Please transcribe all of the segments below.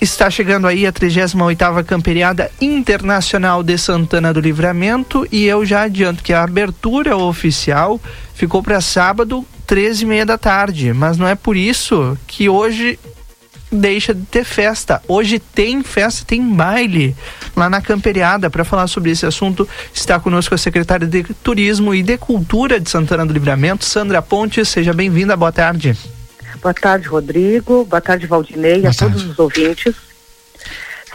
está chegando aí a 38ª Camperiada Internacional de Santana do Livramento e eu já adianto que a abertura oficial ficou para sábado, 13 e meia da tarde, mas não é por isso que hoje deixa de ter festa. Hoje tem festa, tem baile lá na Camperiada. Para falar sobre esse assunto, está conosco a secretária de Turismo e de Cultura de Santana do Livramento, Sandra Pontes. Seja bem-vinda, boa tarde. Boa tarde, Rodrigo. Boa tarde, Valdinei, boa a tarde. todos os ouvintes.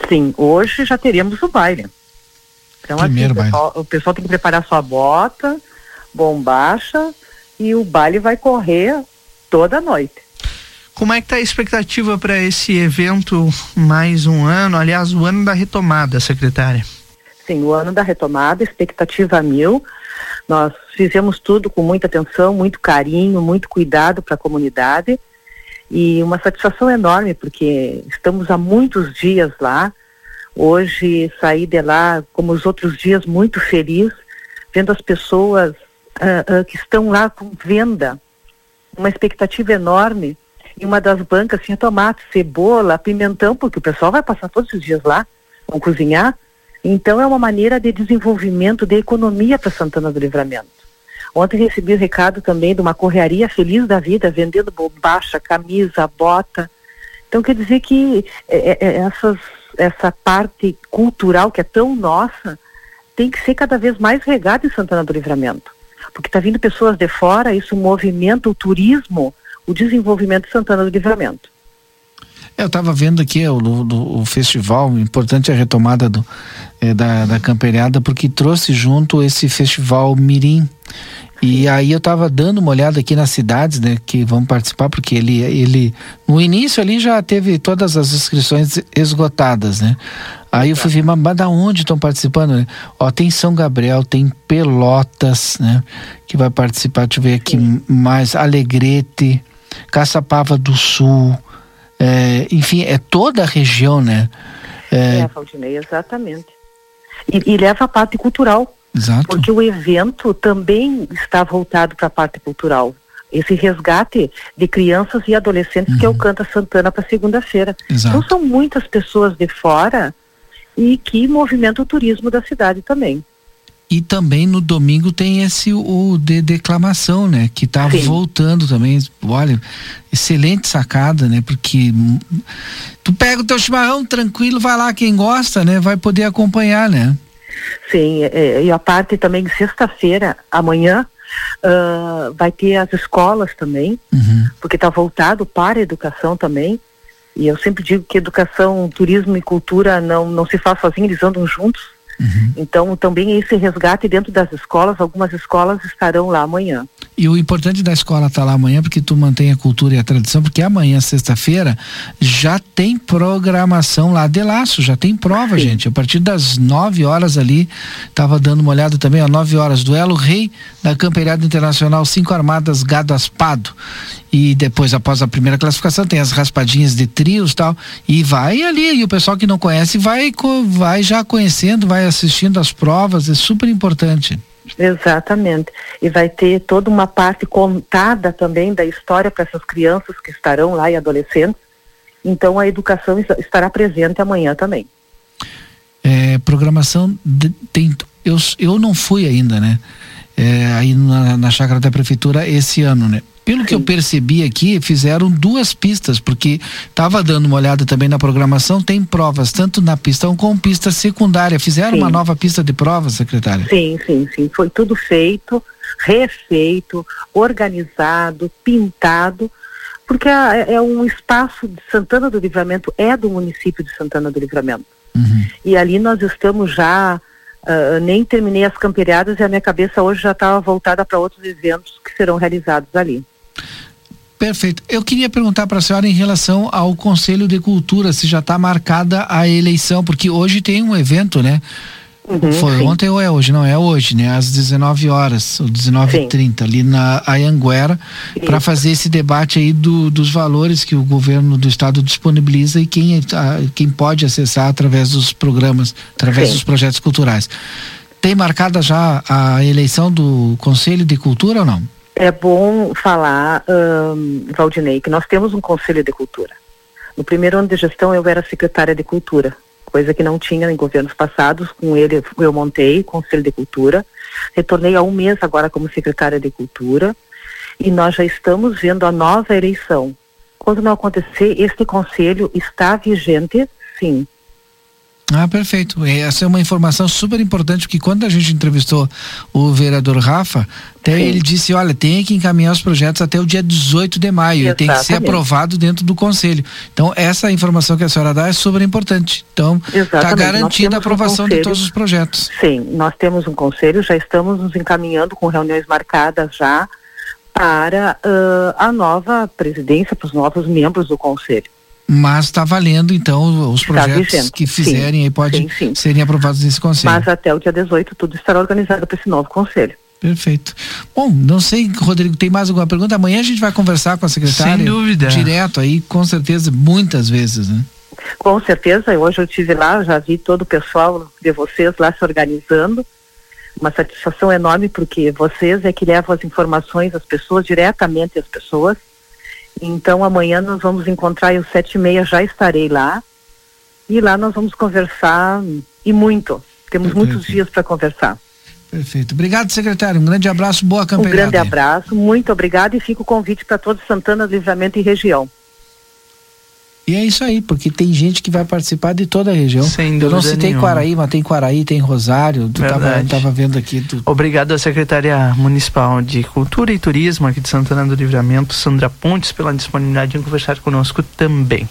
Sim, hoje já teremos o baile. Então, Primeiro assim, o pessoal, o pessoal tem que preparar sua bota, bombacha, e o baile vai correr toda a noite. Como é que está a expectativa para esse evento mais um ano, aliás, o ano da retomada, secretária? Sim, o ano da retomada, expectativa mil. Nós fizemos tudo com muita atenção, muito carinho, muito cuidado para a comunidade e uma satisfação enorme porque estamos há muitos dias lá. Hoje saí de lá, como os outros dias, muito feliz, vendo as pessoas uh, uh, que estão lá com venda, uma expectativa enorme. E uma das bancas tinha tomate, cebola, pimentão, porque o pessoal vai passar todos os dias lá, vão cozinhar. Então é uma maneira de desenvolvimento de economia para Santana do Livramento. Ontem recebi o recado também de uma correaria feliz da vida, vendendo bombacha, camisa, bota. Então quer dizer que é, é, é, essas, essa parte cultural que é tão nossa tem que ser cada vez mais regada em Santana do Livramento. Porque está vindo pessoas de fora, isso movimenta o turismo, o desenvolvimento de Santana do Livramento. Eu estava vendo aqui o, do, o festival, importante é a retomada do, é, da, da camperiada, porque trouxe junto esse festival Mirim. E aí eu estava dando uma olhada aqui nas cidades, né, que vão participar, porque ele, ele no início ali já teve todas as inscrições esgotadas, né? Aí eu fui ver, mas, mas da onde estão participando? Né? Ó, tem São Gabriel, tem Pelotas, né? Que vai participar, deixa eu ver aqui Sim. mais, Alegrete, Caçapava do Sul, é, enfim, é toda a região, né? É, é Valdinei, exatamente. E, e leva a parte cultural Exato. Porque o evento também está voltado para a parte cultural. Esse resgate de crianças e adolescentes uhum. que é o Canta Santana para segunda-feira. Então são muitas pessoas de fora e que movimentam o turismo da cidade também. E também no domingo tem esse o de declamação, né? Que tá Sim. voltando também. Olha, excelente sacada, né? Porque tu pega o teu chimarrão tranquilo, vai lá quem gosta, né? Vai poder acompanhar, né? Sim, é, e a parte também, sexta-feira, amanhã, uh, vai ter as escolas também, uhum. porque está voltado para a educação também. E eu sempre digo que educação, turismo e cultura não, não se faz sozinho, eles andam juntos. Uhum. Então, também esse resgate dentro das escolas, algumas escolas estarão lá amanhã. E o importante da escola estar tá lá amanhã, porque tu mantém a cultura e a tradição, porque amanhã, sexta-feira, já tem programação lá de laço, já tem prova, Sim. gente. A partir das 9 horas ali, estava dando uma olhada também, às 9 horas, duelo rei da Camperiada Internacional, cinco armadas gado aspado e depois após a primeira classificação tem as raspadinhas de trios tal e vai ali e o pessoal que não conhece vai vai já conhecendo vai assistindo as provas é super importante exatamente. E vai ter toda uma parte contada também da história para essas crianças que estarão lá e adolescentes. Então a educação estará presente amanhã também. É, programação de, tem eu eu não fui ainda né? É, aí na, na chácara da prefeitura esse ano né pelo Sim. que eu percebi aqui, fizeram duas pistas, porque estava dando uma olhada também na programação, tem provas tanto na pista 1 como pista secundária. Fizeram sim. uma nova pista de provas, secretária? Sim, sim, sim. Foi tudo feito, refeito, organizado, pintado, porque é, é um espaço de Santana do Livramento, é do município de Santana do Livramento. Uhum. E ali nós estamos já Uh, nem terminei as camperiadas e a minha cabeça hoje já estava voltada para outros eventos que serão realizados ali. Perfeito. Eu queria perguntar para a senhora em relação ao Conselho de Cultura, se já está marcada a eleição, porque hoje tem um evento, né? Uhum, Foi sim. ontem ou é hoje? Não, é hoje, né? Às 19 horas, ou 19h30, ali na Ayanguera, para fazer esse debate aí do, dos valores que o governo do estado disponibiliza e quem, a, quem pode acessar através dos programas, através sim. dos projetos culturais. Tem marcada já a eleição do Conselho de Cultura ou não? É bom falar, um, Valdinei, que nós temos um Conselho de Cultura. No primeiro ano de gestão eu era secretária de Cultura, coisa que não tinha em governos passados. Com ele eu montei o Conselho de Cultura. Retornei há um mês agora como secretária de Cultura e nós já estamos vendo a nova eleição. Quando não acontecer, este conselho está vigente, sim. Ah, perfeito. Essa é uma informação super importante, porque quando a gente entrevistou o vereador Rafa, até Sim. ele disse, olha, tem que encaminhar os projetos até o dia 18 de maio Exatamente. e tem que ser aprovado dentro do conselho. Então, essa informação que a senhora dá é super importante. Então, está garantida a aprovação um de todos os projetos. Sim, nós temos um conselho, já estamos nos encaminhando com reuniões marcadas já para uh, a nova presidência, para os novos membros do conselho mas está valendo então os projetos que fizerem sim, aí podem serem aprovados nesse conselho. Mas até o dia 18 tudo estará organizado para esse novo conselho. Perfeito. Bom, não sei, Rodrigo, tem mais alguma pergunta? Amanhã a gente vai conversar com a secretária. Sem dúvida. Direto aí, com certeza, muitas vezes, né? Com certeza, hoje eu estive lá, já vi todo o pessoal de vocês lá se organizando. Uma satisfação enorme porque vocês é que levam as informações às pessoas, diretamente às pessoas então amanhã nós vamos encontrar às sete e meia já estarei lá. E lá nós vamos conversar e muito. Temos Perfeito. muitos dias para conversar. Perfeito. Obrigado, secretário. Um grande abraço, boa campanha. Um grande abraço, muito obrigado e fica o convite para todos Santana, Livramento e região. E é isso aí, porque tem gente que vai participar de toda a região. Sem dúvida Eu não citei nenhuma. Quaraí, mas tem Quaraí, tem Rosário. Tu tava, tava, vendo aqui. Tu... Obrigado à Secretaria Municipal de Cultura e Turismo aqui de Santana do Livramento, Sandra Pontes, pela disponibilidade em conversar conosco também.